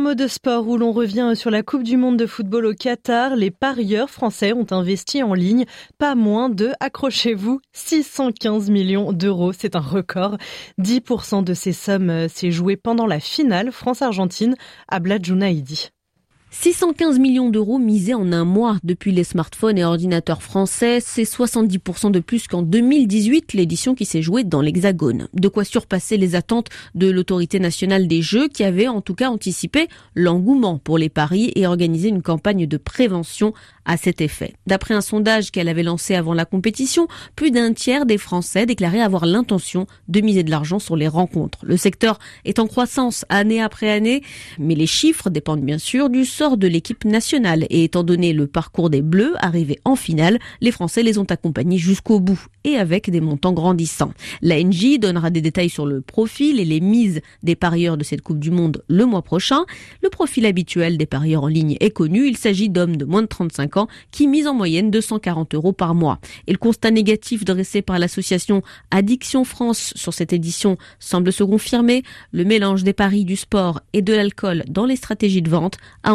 Un mot de sport où l'on revient sur la Coupe du Monde de football au Qatar. Les parieurs français ont investi en ligne pas moins de, accrochez-vous, 615 millions d'euros. C'est un record. 10% de ces sommes s'est joué pendant la finale France-Argentine à Bladjounaïdi. 615 millions d'euros misés en un mois depuis les smartphones et ordinateurs français, c'est 70% de plus qu'en 2018, l'édition qui s'est jouée dans l'Hexagone. De quoi surpasser les attentes de l'autorité nationale des Jeux qui avait en tout cas anticipé l'engouement pour les paris et organisé une campagne de prévention à cet effet. D'après un sondage qu'elle avait lancé avant la compétition, plus d'un tiers des Français déclaraient avoir l'intention de miser de l'argent sur les rencontres. Le secteur est en croissance année après année, mais les chiffres dépendent bien sûr du sort de l'équipe nationale et étant donné le parcours des Bleus arrivés en finale, les Français les ont accompagnés jusqu'au bout et avec des montants grandissants. La NJ donnera des détails sur le profil et les mises des parieurs de cette Coupe du Monde le mois prochain. Le profil habituel des parieurs en ligne est connu, il s'agit d'hommes de moins de 35 ans qui misent en moyenne 240 euros par mois. Et le constat négatif dressé par l'association Addiction France sur cette édition semble se confirmer. Le mélange des paris, du sport et de l'alcool dans les stratégies de vente a